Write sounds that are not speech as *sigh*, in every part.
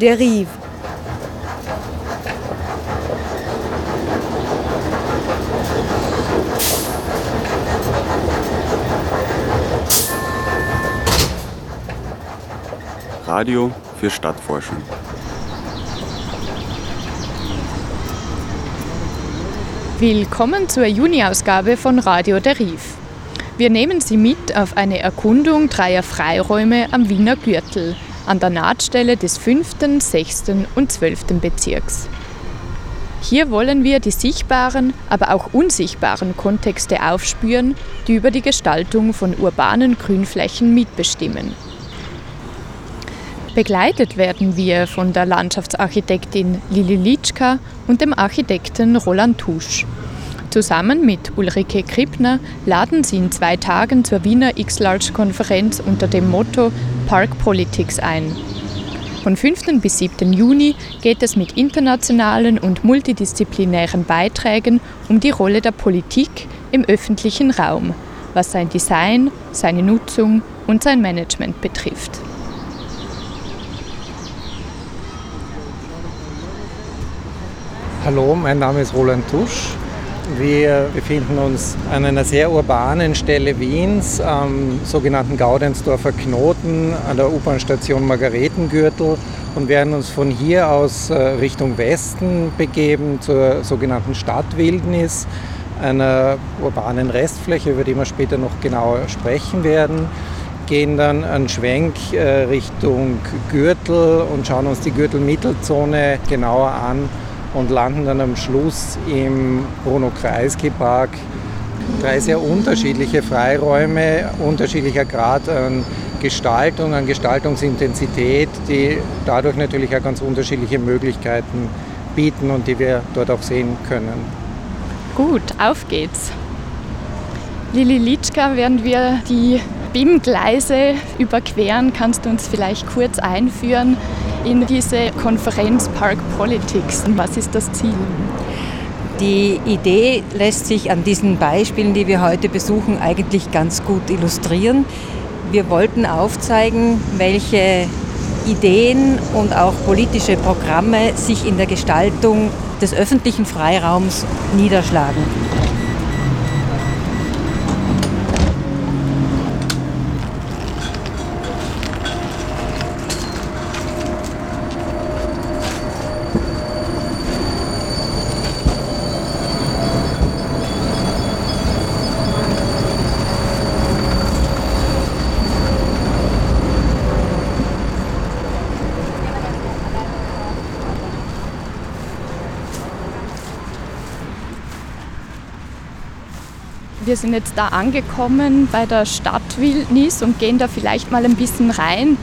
Derive. Radio für Stadtforschung. Willkommen zur Juni-Ausgabe von Radio Derive. Wir nehmen Sie mit auf eine Erkundung dreier Freiräume am Wiener Gürtel, an der Nahtstelle des 5., 6. und 12. Bezirks. Hier wollen wir die sichtbaren, aber auch unsichtbaren Kontexte aufspüren, die über die Gestaltung von urbanen Grünflächen mitbestimmen. Begleitet werden wir von der Landschaftsarchitektin Lili Litschka und dem Architekten Roland Tusch. Zusammen mit Ulrike Krippner laden sie in zwei Tagen zur Wiener X-Large-Konferenz unter dem Motto Park Politics ein. Von 5. bis 7. Juni geht es mit internationalen und multidisziplinären Beiträgen um die Rolle der Politik im öffentlichen Raum, was sein Design, seine Nutzung und sein Management betrifft. Hallo, mein Name ist Roland Tusch. Wir befinden uns an einer sehr urbanen Stelle Wiens, am sogenannten Gaudensdorfer Knoten, an der U-Bahn-Station Margaretengürtel und werden uns von hier aus äh, Richtung Westen begeben zur sogenannten Stadtwildnis, einer urbanen Restfläche, über die wir später noch genauer sprechen werden. Gehen dann einen Schwenk äh, Richtung Gürtel und schauen uns die Gürtelmittelzone genauer an und landen dann am Schluss im Bruno Kreisky Park. Drei sehr unterschiedliche Freiräume, unterschiedlicher Grad an Gestaltung, an Gestaltungsintensität, die dadurch natürlich auch ganz unterschiedliche Möglichkeiten bieten und die wir dort auch sehen können. Gut, auf geht's. Lili Litschka, während wir die BIM-Gleise überqueren, kannst du uns vielleicht kurz einführen in diese Konferenz Park Politics. Was ist das Ziel? Die Idee lässt sich an diesen Beispielen, die wir heute besuchen, eigentlich ganz gut illustrieren. Wir wollten aufzeigen, welche Ideen und auch politische Programme sich in der Gestaltung des öffentlichen Freiraums niederschlagen. Wir sind jetzt da angekommen bei der Stadtwildnis und gehen da vielleicht mal ein bisschen rein.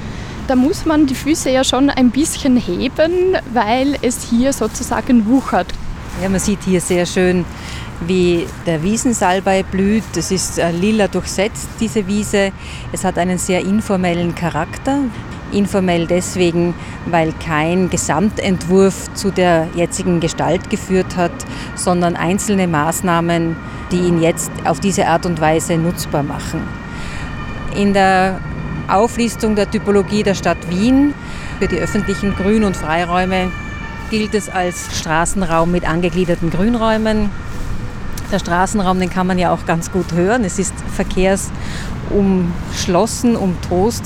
Da muss man die Füße ja schon ein bisschen heben, weil es hier sozusagen wuchert. Ja, man sieht hier sehr schön, wie der Wiesensalbei blüht. Es ist äh, lila durchsetzt, diese Wiese. Es hat einen sehr informellen Charakter. Informell deswegen, weil kein Gesamtentwurf zu der jetzigen Gestalt geführt hat, sondern einzelne Maßnahmen, die ihn jetzt auf diese Art und Weise nutzbar machen. In der Auflistung der Typologie der Stadt Wien für die öffentlichen Grün- und Freiräume gilt es als Straßenraum mit angegliederten Grünräumen. Der Straßenraum, den kann man ja auch ganz gut hören. Es ist verkehrsumschlossen, umtost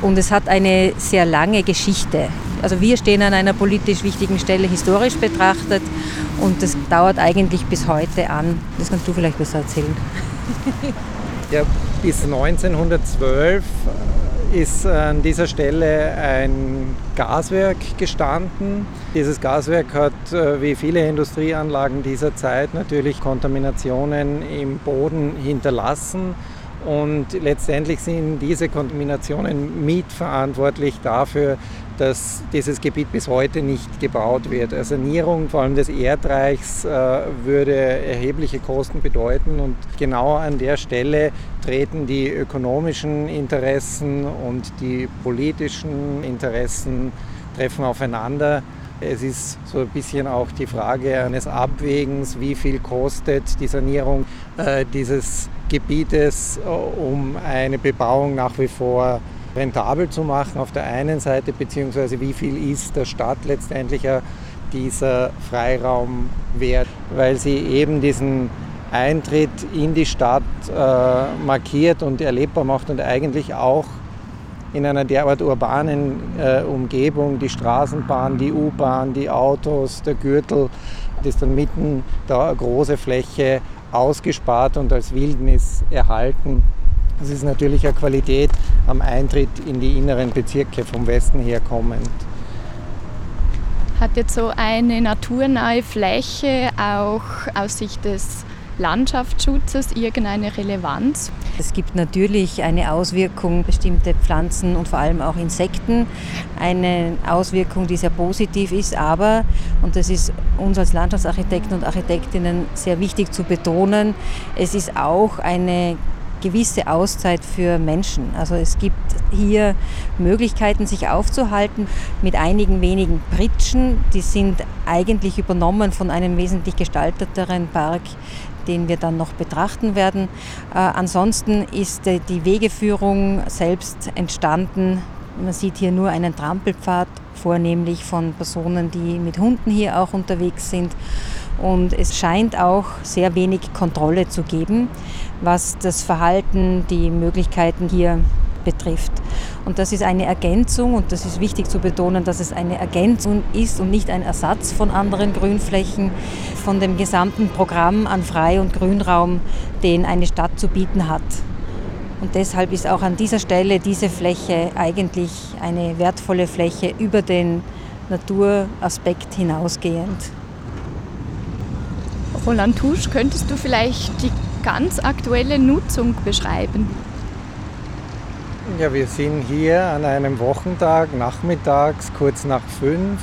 und es hat eine sehr lange Geschichte. Also wir stehen an einer politisch wichtigen Stelle historisch betrachtet und das dauert eigentlich bis heute an. Das kannst du vielleicht besser erzählen. *laughs* Ja, bis 1912 ist an dieser Stelle ein Gaswerk gestanden. Dieses Gaswerk hat, äh, wie viele Industrieanlagen dieser Zeit, natürlich Kontaminationen im Boden hinterlassen. Und letztendlich sind diese Kontaminationen mitverantwortlich dafür, dass dieses Gebiet bis heute nicht gebaut wird. Eine Sanierung vor allem des Erdreichs äh, würde erhebliche Kosten bedeuten und genau an der Stelle treten die ökonomischen Interessen und die politischen Interessen treffen aufeinander. Es ist so ein bisschen auch die Frage eines Abwägens, wie viel kostet die Sanierung äh, dieses Gebietes, äh, um eine Bebauung nach wie vor rentabel zu machen auf der einen Seite, beziehungsweise wie viel ist der Stadt letztendlich dieser Freiraum wert, weil sie eben diesen Eintritt in die Stadt äh, markiert und erlebbar macht und eigentlich auch in einer derart urbanen äh, Umgebung, die Straßenbahn, die U-Bahn, die Autos, der Gürtel, das ist dann mitten da eine große Fläche ausgespart und als Wildnis erhalten. Das ist natürlich eine Qualität am Eintritt in die inneren Bezirke vom Westen her kommend. Hat jetzt so eine naturnahe Fläche auch aus Sicht des Landschaftsschutzes irgendeine Relevanz? Es gibt natürlich eine Auswirkung, bestimmte Pflanzen und vor allem auch Insekten, eine Auswirkung, die sehr positiv ist, aber, und das ist uns als Landschaftsarchitekten und Architektinnen sehr wichtig zu betonen, es ist auch eine gewisse Auszeit für Menschen. Also es gibt hier Möglichkeiten, sich aufzuhalten mit einigen wenigen Pritschen. Die sind eigentlich übernommen von einem wesentlich gestalteteren Park, den wir dann noch betrachten werden. Äh, ansonsten ist äh, die Wegeführung selbst entstanden. Man sieht hier nur einen Trampelpfad, vornehmlich von Personen, die mit Hunden hier auch unterwegs sind. Und es scheint auch sehr wenig Kontrolle zu geben, was das Verhalten, die Möglichkeiten hier betrifft. Und das ist eine Ergänzung und das ist wichtig zu betonen, dass es eine Ergänzung ist und nicht ein Ersatz von anderen Grünflächen, von dem gesamten Programm an Frei- und Grünraum, den eine Stadt zu bieten hat. Und deshalb ist auch an dieser Stelle diese Fläche eigentlich eine wertvolle Fläche über den Naturaspekt hinausgehend. Roland Tusch, könntest du vielleicht die ganz aktuelle Nutzung beschreiben? Ja, wir sind hier an einem Wochentag, nachmittags, kurz nach fünf,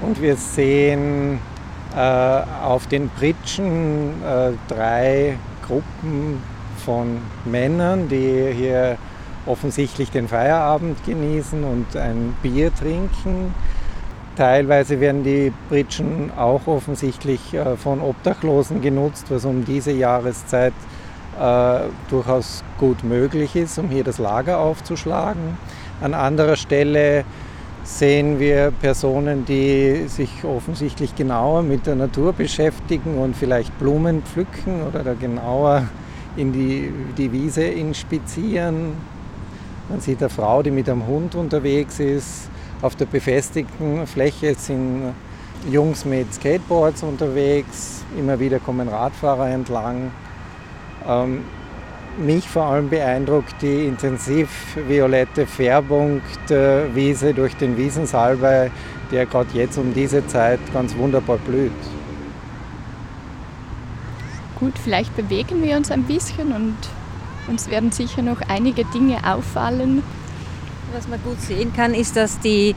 und wir sehen äh, auf den Pritschen äh, drei Gruppen von Männern, die hier offensichtlich den Feierabend genießen und ein Bier trinken. Teilweise werden die Pritschen auch offensichtlich äh, von Obdachlosen genutzt, was um diese Jahreszeit äh, durchaus gut möglich ist, um hier das Lager aufzuschlagen. An anderer Stelle sehen wir Personen, die sich offensichtlich genauer mit der Natur beschäftigen und vielleicht Blumen pflücken oder da genauer in die, die Wiese inspizieren. Man sieht eine Frau, die mit einem Hund unterwegs ist. Auf der befestigten Fläche sind Jungs mit Skateboards unterwegs. Immer wieder kommen Radfahrer entlang. Ähm, mich vor allem beeindruckt die intensiv violette Färbung der Wiese durch den Wiesensalbei, der gerade jetzt um diese Zeit ganz wunderbar blüht. Gut, vielleicht bewegen wir uns ein bisschen und uns werden sicher noch einige Dinge auffallen. Was man gut sehen kann, ist, dass die,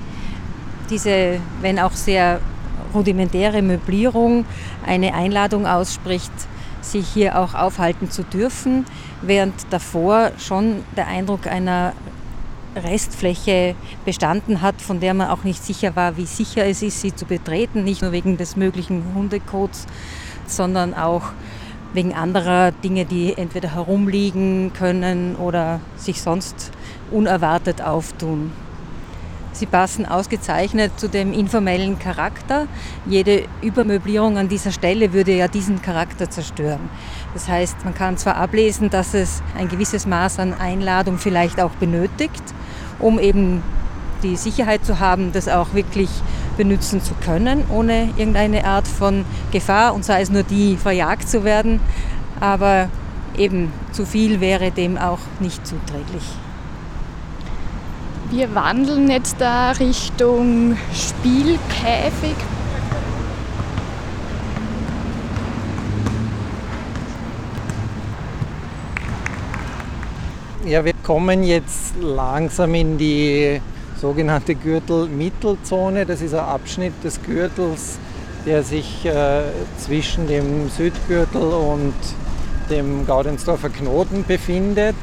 diese, wenn auch sehr rudimentäre Möblierung eine Einladung ausspricht, sich hier auch aufhalten zu dürfen, während davor schon der Eindruck einer Restfläche bestanden hat, von der man auch nicht sicher war, wie sicher es ist, sie zu betreten, nicht nur wegen des möglichen Hundekots, sondern auch wegen anderer Dinge, die entweder herumliegen können oder sich sonst unerwartet auftun. Sie passen ausgezeichnet zu dem informellen Charakter. Jede Übermöblierung an dieser Stelle würde ja diesen Charakter zerstören. Das heißt, man kann zwar ablesen, dass es ein gewisses Maß an Einladung vielleicht auch benötigt, um eben die Sicherheit zu haben, das auch wirklich benutzen zu können, ohne irgendeine Art von Gefahr und sei es nur die, verjagt zu werden. Aber eben zu viel wäre dem auch nicht zuträglich. Wir wandeln jetzt da Richtung Spielkäfig. Ja, wir kommen jetzt langsam in die sogenannte Gürtelmittelzone. Das ist ein Abschnitt des Gürtels, der sich äh, zwischen dem Südgürtel und dem Gaudensdorfer Knoten befindet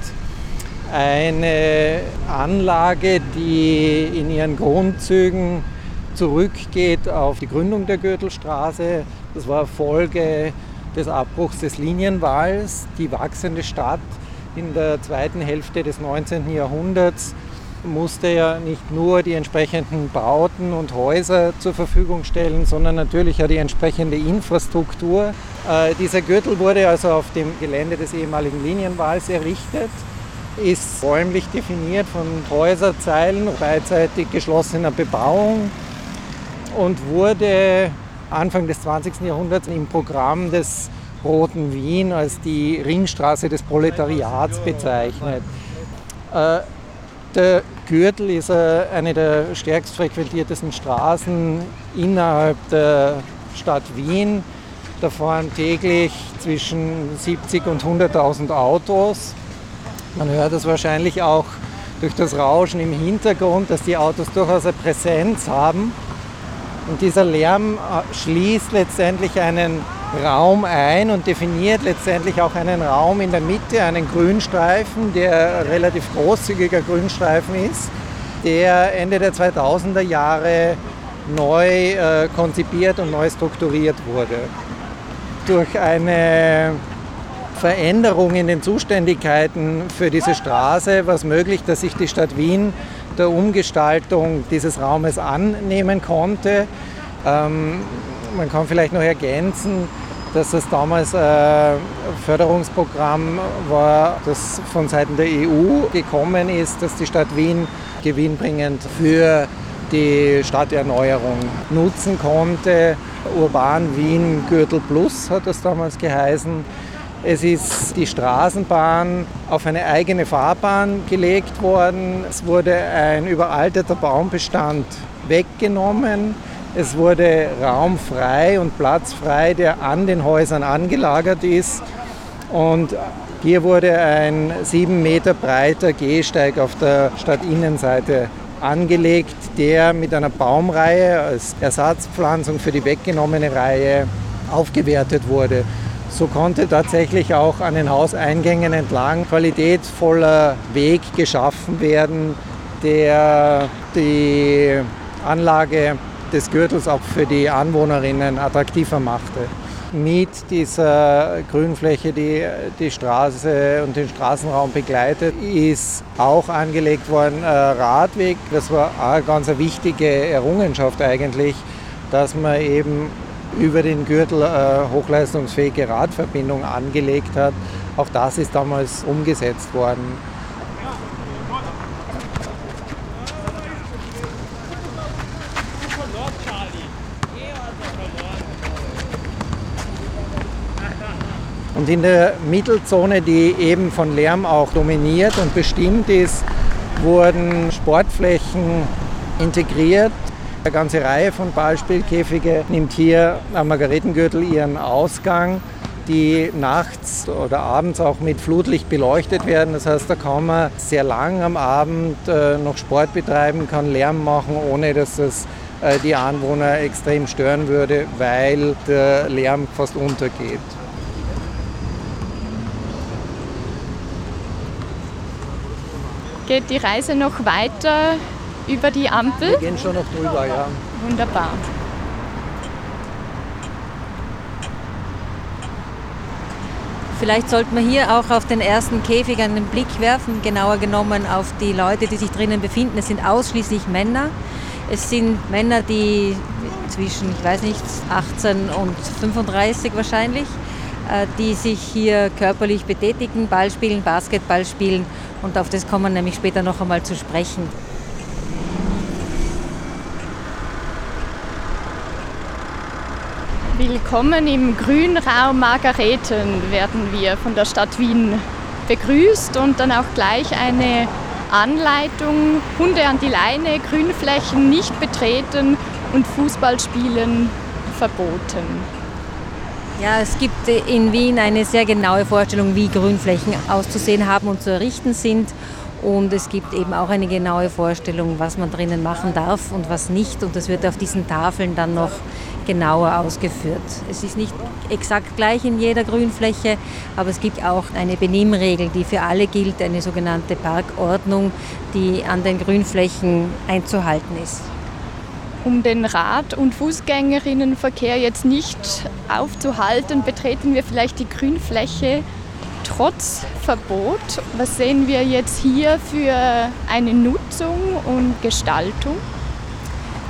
eine Anlage, die in ihren Grundzügen zurückgeht auf die Gründung der Gürtelstraße. Das war Folge des Abbruchs des Linienwalls. Die wachsende Stadt in der zweiten Hälfte des 19. Jahrhunderts musste ja nicht nur die entsprechenden Bauten und Häuser zur Verfügung stellen, sondern natürlich auch die entsprechende Infrastruktur. Äh, dieser Gürtel wurde also auf dem Gelände des ehemaligen Linienwalls errichtet, ist räumlich definiert von Häuserzeilen, beidseitig geschlossener Bebauung und wurde Anfang des 20. Jahrhunderts im Programm des Roten Wien als die Ringstraße des Proletariats bezeichnet. Äh, der Gürtel ist äh, eine der stärkst frequentiertesten Straßen innerhalb der Stadt Wien. Da fahren täglich zwischen 70 und 100.000 Autos. Man hört es wahrscheinlich auch durch das Rauschen im Hintergrund, dass die Autos durchaus eine Präsenz haben. Und dieser Lärm äh, schließt letztendlich einen Raum ein und definiert letztendlich auch einen Raum in der Mitte, einen Grünstreifen, der relativ großzügiger Grünstreifen ist, der Ende der 2000er Jahre neu äh, konzipiert und neu strukturiert wurde. Durch eine Veränderung in den Zuständigkeiten für diese Straße war es möglich, dass sich die Stadt Wien der Umgestaltung dieses Raumes annehmen konnte. Ähm, man kann vielleicht noch ergänzen, dass das damals ein Förderungsprogramm war, das von Seiten der EU gekommen ist, dass die Stadt Wien gewinnbringend für die Stadterneuerung nutzen konnte. Urban Wien Gürtel Plus hat das damals geheißen. Es ist die Straßenbahn auf eine eigene Fahrbahn gelegt worden. Es wurde ein überalterter Baumbestand weggenommen. Es wurde Raum frei und Platz frei, der an den Häusern angelagert ist. Und hier wurde ein sieben Meter breiter Gehsteig auf der Stadtinnenseite angelegt, der mit einer Baumreihe als Ersatzpflanzung für die weggenommene Reihe aufgewertet wurde. So konnte tatsächlich auch an den Hauseingängen entlang qualitätsvoller Weg geschaffen werden, der die Anlage des Gürtels auch für die Anwohnerinnen attraktiver machte. Mit dieser Grünfläche, die die Straße und den Straßenraum begleitet, ist auch angelegt worden ein Radweg. Das war eine ganz wichtige Errungenschaft eigentlich, dass man eben über den Gürtel eine hochleistungsfähige Radverbindung angelegt hat. Auch das ist damals umgesetzt worden. Und in der Mittelzone, die eben von Lärm auch dominiert und bestimmt ist, wurden Sportflächen integriert. Eine ganze Reihe von Ballspielkäfige nimmt hier am Margaretengürtel ihren Ausgang, die nachts oder abends auch mit Flutlicht beleuchtet werden. Das heißt, da kann man sehr lang am Abend äh, noch Sport betreiben, kann Lärm machen, ohne dass das äh, die Anwohner extrem stören würde, weil der Lärm fast untergeht. Geht die Reise noch weiter über die Ampel? Wir gehen schon noch drüber, ja. Wunderbar. Vielleicht sollten wir hier auch auf den ersten Käfig einen Blick werfen, genauer genommen auf die Leute, die sich drinnen befinden. Es sind ausschließlich Männer. Es sind Männer, die zwischen, ich weiß nicht, 18 und 35 wahrscheinlich, äh, die sich hier körperlich betätigen, Ball spielen, Basketball spielen und auf das kommen wir nämlich später noch einmal zu sprechen. Willkommen im Grünraum Margareten werden wir von der Stadt Wien begrüßt und dann auch gleich eine Anleitung, Hunde an die Leine, Grünflächen nicht betreten und Fußballspielen verboten. Ja, es gibt in Wien eine sehr genaue Vorstellung, wie Grünflächen auszusehen haben und zu errichten sind. Und es gibt eben auch eine genaue Vorstellung, was man drinnen machen darf und was nicht. Und das wird auf diesen Tafeln dann noch genauer ausgeführt. Es ist nicht exakt gleich in jeder Grünfläche, aber es gibt auch eine Benimmregel, die für alle gilt, eine sogenannte Parkordnung, die an den Grünflächen einzuhalten ist um den Rad- und Fußgängerinnenverkehr jetzt nicht aufzuhalten, betreten wir vielleicht die Grünfläche trotz Verbot, was sehen wir jetzt hier für eine Nutzung und Gestaltung?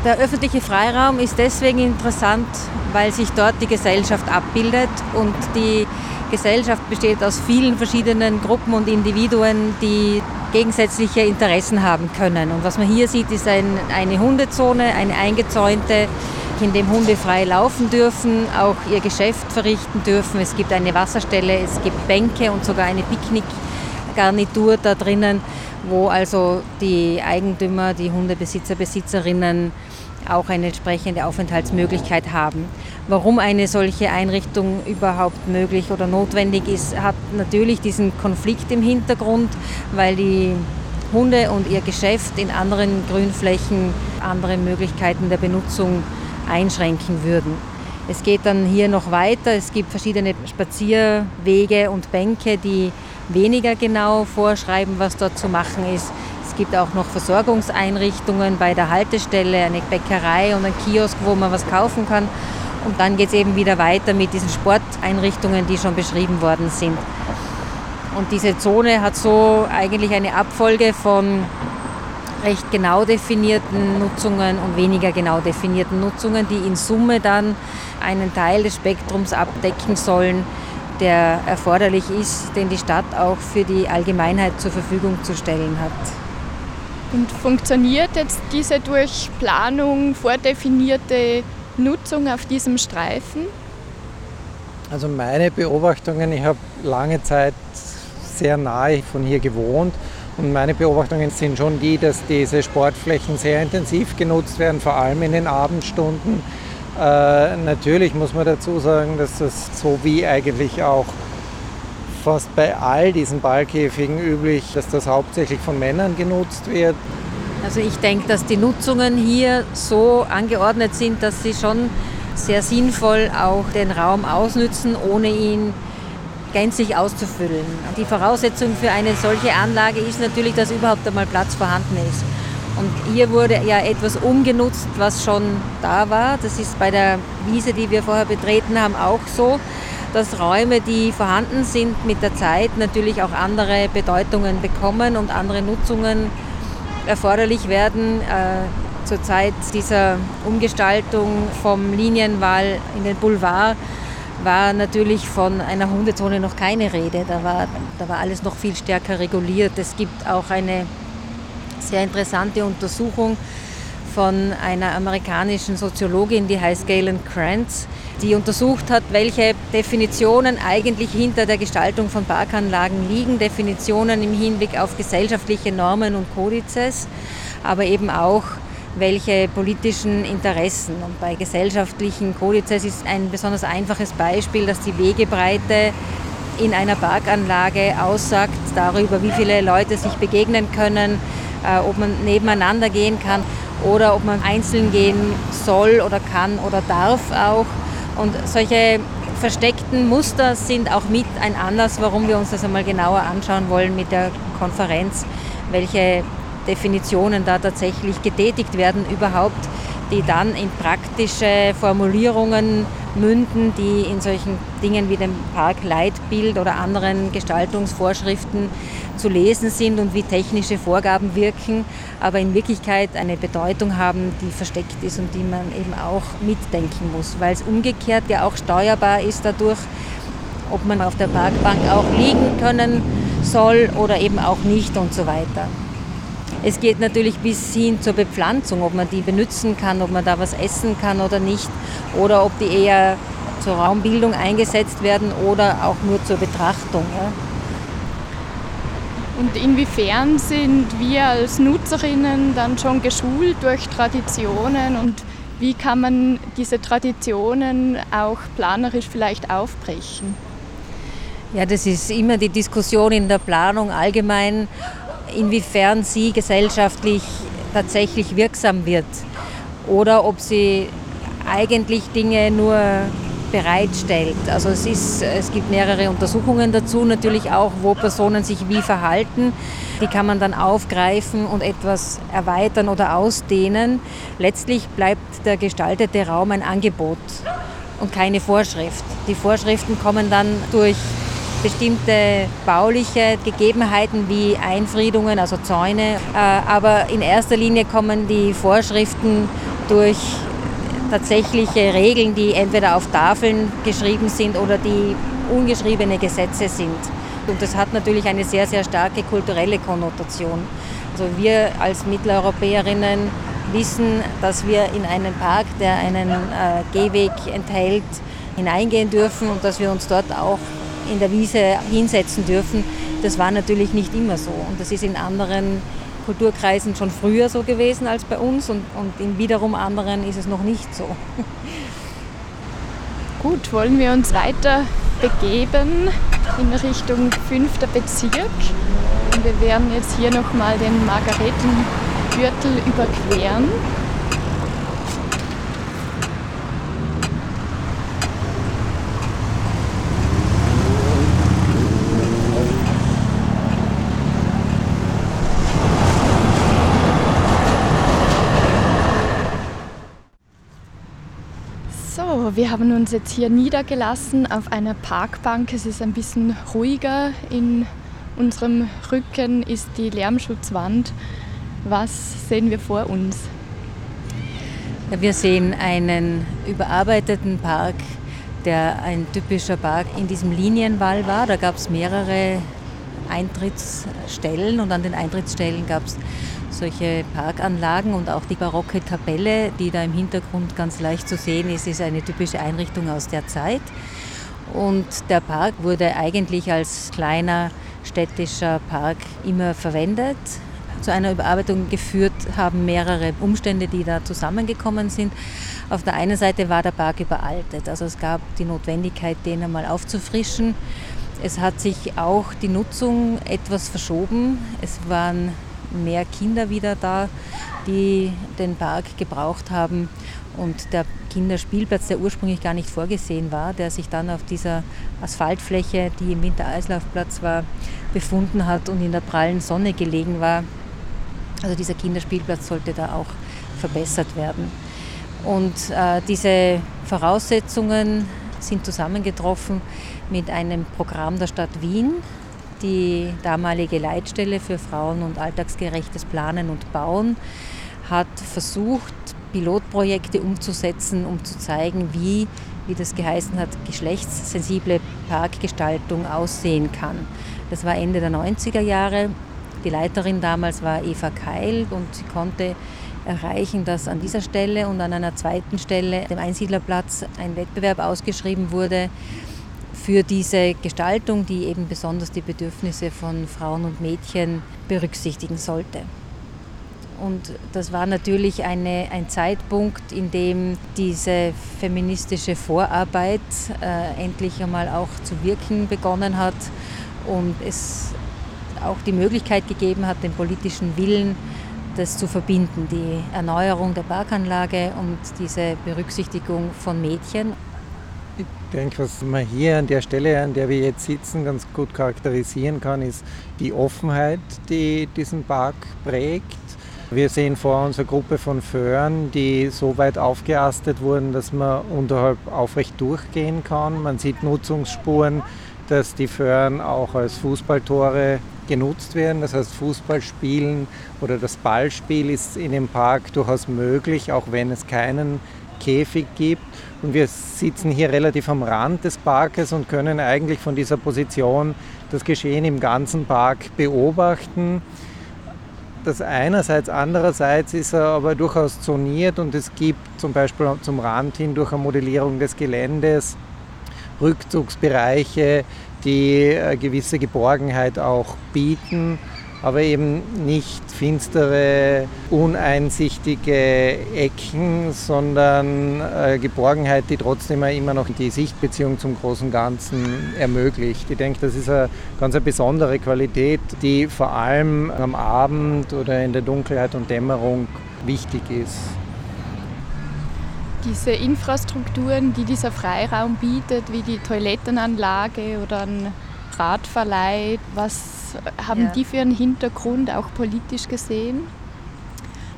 Der öffentliche Freiraum ist deswegen interessant, weil sich dort die Gesellschaft abbildet und die Gesellschaft besteht aus vielen verschiedenen Gruppen und Individuen, die gegensätzliche Interessen haben können. Und was man hier sieht, ist ein, eine Hundezone, eine eingezäunte, in dem Hunde frei laufen dürfen, auch ihr Geschäft verrichten dürfen. Es gibt eine Wasserstelle, es gibt Bänke und sogar eine Picknickgarnitur da drinnen, wo also die Eigentümer, die Hundebesitzer, Besitzerinnen auch eine entsprechende Aufenthaltsmöglichkeit haben. Warum eine solche Einrichtung überhaupt möglich oder notwendig ist, hat natürlich diesen Konflikt im Hintergrund, weil die Hunde und ihr Geschäft in anderen Grünflächen andere Möglichkeiten der Benutzung einschränken würden. Es geht dann hier noch weiter. Es gibt verschiedene Spazierwege und Bänke, die weniger genau vorschreiben, was dort zu machen ist gibt auch noch Versorgungseinrichtungen bei der Haltestelle, eine Bäckerei und ein Kiosk, wo man was kaufen kann. Und dann geht es eben wieder weiter mit diesen Sporteinrichtungen, die schon beschrieben worden sind. Und diese Zone hat so eigentlich eine Abfolge von recht genau definierten Nutzungen und weniger genau definierten Nutzungen, die in Summe dann einen Teil des Spektrums abdecken sollen, der erforderlich ist, den die Stadt auch für die Allgemeinheit zur Verfügung zu stellen hat. Und funktioniert jetzt diese durch Planung vordefinierte Nutzung auf diesem Streifen? Also meine Beobachtungen, ich habe lange Zeit sehr nahe von hier gewohnt und meine Beobachtungen sind schon die, dass diese Sportflächen sehr intensiv genutzt werden, vor allem in den Abendstunden. Äh, natürlich muss man dazu sagen, dass das so wie eigentlich auch fast bei all diesen Ballkäfigen üblich, dass das hauptsächlich von Männern genutzt wird. Also ich denke, dass die Nutzungen hier so angeordnet sind, dass sie schon sehr sinnvoll auch den Raum ausnützen, ohne ihn gänzlich auszufüllen. Die Voraussetzung für eine solche Anlage ist natürlich, dass überhaupt einmal Platz vorhanden ist. Und hier wurde ja etwas umgenutzt, was schon da war. Das ist bei der Wiese, die wir vorher betreten haben, auch so dass Räume, die vorhanden sind, mit der Zeit natürlich auch andere Bedeutungen bekommen und andere Nutzungen erforderlich werden. Äh, zur Zeit dieser Umgestaltung vom Linienwall in den Boulevard war natürlich von einer Hundezone noch keine Rede. Da war, da war alles noch viel stärker reguliert. Es gibt auch eine sehr interessante Untersuchung von einer amerikanischen Soziologin, die heißt Galen Krantz, die untersucht hat, welche Definitionen eigentlich hinter der Gestaltung von Parkanlagen liegen. Definitionen im Hinblick auf gesellschaftliche Normen und Kodizes, aber eben auch welche politischen Interessen. Und bei gesellschaftlichen Kodizes ist ein besonders einfaches Beispiel, dass die Wegebreite in einer Parkanlage aussagt darüber, wie viele Leute sich begegnen können, äh, ob man nebeneinander gehen kann oder ob man einzeln gehen soll oder kann oder darf auch. Und solche versteckten Muster sind auch mit ein Anlass, warum wir uns das einmal genauer anschauen wollen mit der Konferenz, welche Definitionen da tatsächlich getätigt werden überhaupt, die dann in praktische Formulierungen münden, die in solchen Dingen wie dem Parkleitbild oder anderen Gestaltungsvorschriften zu lesen sind und wie technische Vorgaben wirken, aber in Wirklichkeit eine Bedeutung haben, die versteckt ist und die man eben auch mitdenken muss, weil es umgekehrt ja auch steuerbar ist dadurch, ob man auf der Parkbank auch liegen können soll oder eben auch nicht und so weiter. Es geht natürlich bis hin zur Bepflanzung, ob man die benutzen kann, ob man da was essen kann oder nicht, oder ob die eher zur Raumbildung eingesetzt werden oder auch nur zur Betrachtung. Ja. Und inwiefern sind wir als Nutzerinnen dann schon geschult durch Traditionen und wie kann man diese Traditionen auch planerisch vielleicht aufbrechen? Ja, das ist immer die Diskussion in der Planung allgemein, inwiefern sie gesellschaftlich tatsächlich wirksam wird oder ob sie eigentlich Dinge nur bereitstellt. Also es, ist, es gibt mehrere Untersuchungen dazu, natürlich auch, wo Personen sich wie verhalten. Die kann man dann aufgreifen und etwas erweitern oder ausdehnen. Letztlich bleibt der gestaltete Raum ein Angebot und keine Vorschrift. Die Vorschriften kommen dann durch bestimmte bauliche Gegebenheiten wie Einfriedungen, also Zäune. Äh, aber in erster Linie kommen die Vorschriften durch tatsächliche Regeln, die entweder auf Tafeln geschrieben sind oder die ungeschriebene Gesetze sind. Und das hat natürlich eine sehr, sehr starke kulturelle Konnotation. Also wir als Mitteleuropäerinnen wissen, dass wir in einen Park, der einen äh, Gehweg enthält, hineingehen dürfen und dass wir uns dort auch in der Wiese hinsetzen dürfen. Das war natürlich nicht immer so. Und das ist in anderen Kulturkreisen schon früher so gewesen als bei uns und, und in wiederum anderen ist es noch nicht so. *laughs* Gut, wollen wir uns weiter begeben in Richtung 5. Bezirk. Und wir werden jetzt hier nochmal den Margaretengürtel überqueren. Wir haben uns jetzt hier niedergelassen auf einer Parkbank. Es ist ein bisschen ruhiger. In unserem Rücken ist die Lärmschutzwand. Was sehen wir vor uns? Wir sehen einen überarbeiteten Park, der ein typischer Park in diesem Linienwall war. Da gab es mehrere Eintrittsstellen und an den Eintrittsstellen gab es solche Parkanlagen und auch die barocke Kapelle, die da im Hintergrund ganz leicht zu sehen ist, ist eine typische Einrichtung aus der Zeit. Und der Park wurde eigentlich als kleiner städtischer Park immer verwendet. Zu einer Überarbeitung geführt haben mehrere Umstände, die da zusammengekommen sind. Auf der einen Seite war der Park überaltet, also es gab die Notwendigkeit, den einmal aufzufrischen. Es hat sich auch die Nutzung etwas verschoben. Es waren mehr Kinder wieder da, die den Park gebraucht haben. Und der Kinderspielplatz, der ursprünglich gar nicht vorgesehen war, der sich dann auf dieser Asphaltfläche, die im Wintereislaufplatz war, befunden hat und in der prallen Sonne gelegen war. Also dieser Kinderspielplatz sollte da auch verbessert werden. Und äh, diese Voraussetzungen sind zusammengetroffen mit einem Programm der Stadt Wien, die damalige Leitstelle für Frauen- und alltagsgerechtes Planen und Bauen hat versucht, Pilotprojekte umzusetzen, um zu zeigen, wie, wie das geheißen hat, geschlechtssensible Parkgestaltung aussehen kann. Das war Ende der 90er Jahre. Die Leiterin damals war Eva Keil und sie konnte erreichen, dass an dieser Stelle und an einer zweiten Stelle, dem Einsiedlerplatz, ein Wettbewerb ausgeschrieben wurde, für diese Gestaltung, die eben besonders die Bedürfnisse von Frauen und Mädchen berücksichtigen sollte. Und das war natürlich eine, ein Zeitpunkt, in dem diese feministische Vorarbeit äh, endlich einmal auch zu wirken begonnen hat und es auch die Möglichkeit gegeben hat, den politischen Willen, das zu verbinden, die Erneuerung der Parkanlage und diese Berücksichtigung von Mädchen. Ich denke, was man hier an der Stelle, an der wir jetzt sitzen, ganz gut charakterisieren kann, ist die Offenheit, die diesen Park prägt. Wir sehen vor uns eine Gruppe von Föhren, die so weit aufgeastet wurden, dass man unterhalb aufrecht durchgehen kann. Man sieht Nutzungsspuren, dass die Föhren auch als Fußballtore genutzt werden. Das heißt, Fußballspielen oder das Ballspiel ist in dem Park durchaus möglich, auch wenn es keinen Käfig gibt. Und wir sitzen hier relativ am Rand des Parkes und können eigentlich von dieser Position das Geschehen im ganzen Park beobachten. Das einerseits, andererseits ist er aber durchaus zoniert und es gibt zum Beispiel zum Rand hin durch eine Modellierung des Geländes Rückzugsbereiche, die eine gewisse Geborgenheit auch bieten aber eben nicht finstere, uneinsichtige Ecken, sondern äh, Geborgenheit, die trotzdem immer noch die Sichtbeziehung zum großen Ganzen ermöglicht. Ich denke, das ist eine ganz eine besondere Qualität, die vor allem am Abend oder in der Dunkelheit und Dämmerung wichtig ist. Diese Infrastrukturen, die dieser Freiraum bietet, wie die Toilettenanlage oder ein Radverleih, was haben ja. die für einen Hintergrund, auch politisch gesehen?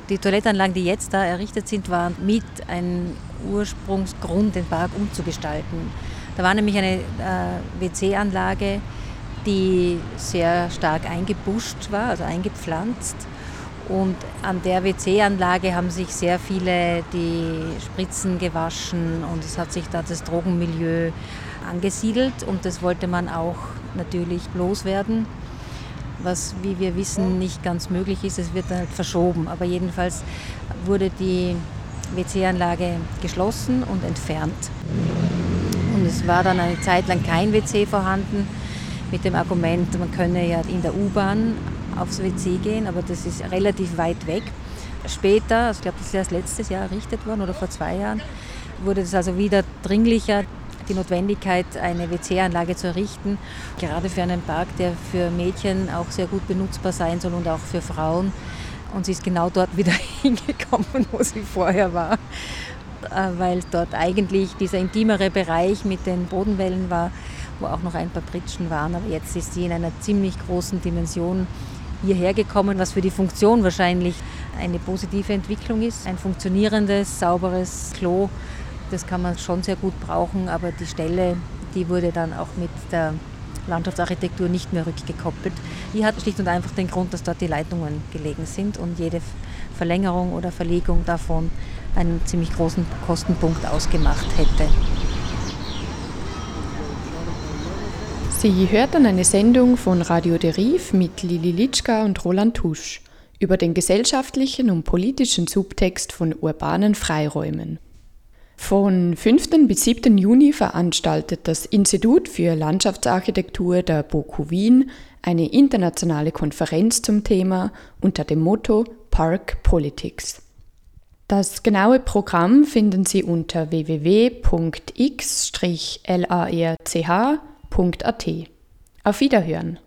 Die Toilettenanlagen, die jetzt da errichtet sind, waren mit ein Ursprungsgrund, den Park umzugestalten. Da war nämlich eine äh, WC-Anlage, die sehr stark eingebuscht war, also eingepflanzt. Und an der WC-Anlage haben sich sehr viele die Spritzen gewaschen und es hat sich da das Drogenmilieu angesiedelt und das wollte man auch natürlich loswerden, was, wie wir wissen, nicht ganz möglich ist. Es wird halt verschoben, aber jedenfalls wurde die WC-Anlage geschlossen und entfernt. Und es war dann eine Zeit lang kein WC vorhanden mit dem Argument, man könne ja in der U-Bahn aufs WC gehen, aber das ist relativ weit weg. Später, also ich glaube, das ist erst letztes Jahr errichtet worden oder vor zwei Jahren, wurde es also wieder dringlicher, die Notwendigkeit, eine WC-Anlage zu errichten, gerade für einen Park, der für Mädchen auch sehr gut benutzbar sein soll und auch für Frauen. Und sie ist genau dort wieder *laughs* hingekommen, wo sie vorher war, äh, weil dort eigentlich dieser intimere Bereich mit den Bodenwellen war, wo auch noch ein paar Pritschen waren. Aber jetzt ist sie in einer ziemlich großen Dimension hierher gekommen, was für die Funktion wahrscheinlich eine positive Entwicklung ist. Ein funktionierendes, sauberes Klo, das kann man schon sehr gut brauchen, aber die Stelle, die wurde dann auch mit der Landschaftsarchitektur nicht mehr rückgekoppelt. Die hat schlicht und einfach den Grund, dass dort die Leitungen gelegen sind und jede Verlängerung oder Verlegung davon einen ziemlich großen Kostenpunkt ausgemacht hätte. Sie hörten eine Sendung von Radio Deriv mit Lili Litschka und Roland Tusch über den gesellschaftlichen und politischen Subtext von urbanen Freiräumen. Von 5. bis 7. Juni veranstaltet das Institut für Landschaftsarchitektur der BOKU Wien eine internationale Konferenz zum Thema unter dem Motto Park Politics. Das genaue Programm finden Sie unter www.x-larch.at. Auf Wiederhören!